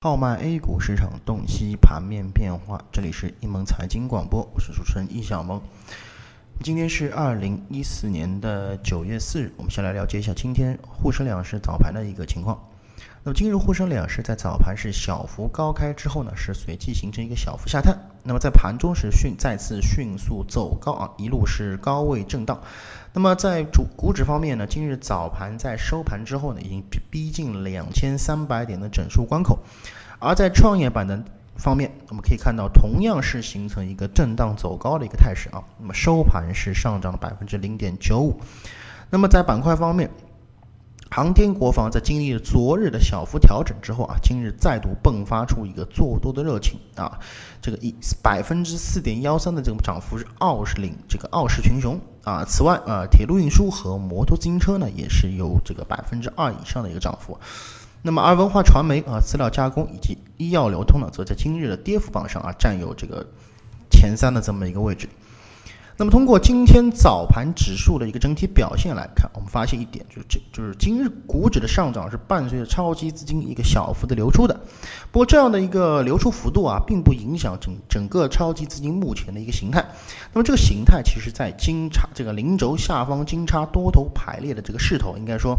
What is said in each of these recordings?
号脉 A 股市场洞悉盘面变化，这里是一盟财经广播，我是主持人易小萌。今天是二零一四年的九月四日，我们先来了解一下今天沪深两市早盘的一个情况。那么今日沪深两市在早盘是小幅高开之后呢，是随即形成一个小幅下探。那么在盘中是迅再次迅速走高啊，一路是高位震荡。那么在主股指方面呢，今日早盘在收盘之后呢，已经逼近两千三百点的整数关口。而在创业板的方面，我们可以看到同样是形成一个震荡走高的一个态势啊。那么收盘是上涨了百分之零点九五。那么在板块方面，航天国防在经历了昨日的小幅调整之后啊，今日再度迸发出一个做多的热情啊，这个一百分之四点幺三的这个涨幅是傲视领这个傲视群雄啊。此外啊，铁路运输和摩托自行车呢也是有这个百分之二以上的一个涨幅。那么而文化传媒啊、资料加工以及医药流通呢，则在今日的跌幅榜上啊占有这个前三的这么一个位置。那么，通过今天早盘指数的一个整体表现来看，我们发现一点，就是这就是今日股指的上涨是伴随着超级资金一个小幅的流出的。不过，这样的一个流出幅度啊，并不影响整整个超级资金目前的一个形态。那么，这个形态其实在金叉这个零轴下方金叉多头排列的这个势头，应该说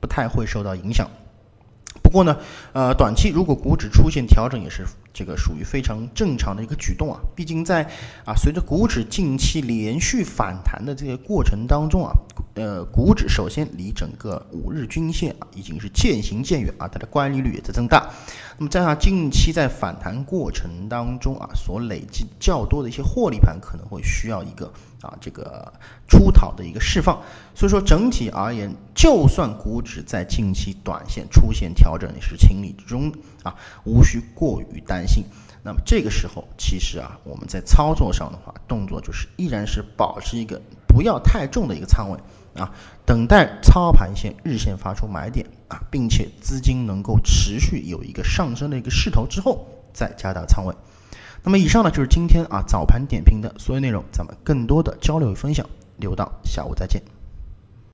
不太会受到影响。不过呢，呃，短期如果股指出现调整，也是这个属于非常正常的一个举动啊。毕竟在啊，随着股指近期连续反弹的这个过程当中啊，呃，股指首先离整个五日均线啊已经是渐行渐远啊，它的乖离率也在增大。那么加上近期在反弹过程当中啊，所累积较多的一些获利盘，可能会需要一个啊这个出逃的一个释放。所以说整体而言，就算股指在近期短线出现调整，也是情理之中啊，无需过于担心。那么这个时候，其实啊，我们在操作上的话，动作就是依然是保持一个不要太重的一个仓位啊，等待操盘线日线发出买点啊，并且资金能够持续有一个上升的一个势头之后，再加大仓位。那么以上呢，就是今天啊早盘点评的所有内容，咱们更多的交流与分享，留到下午再见。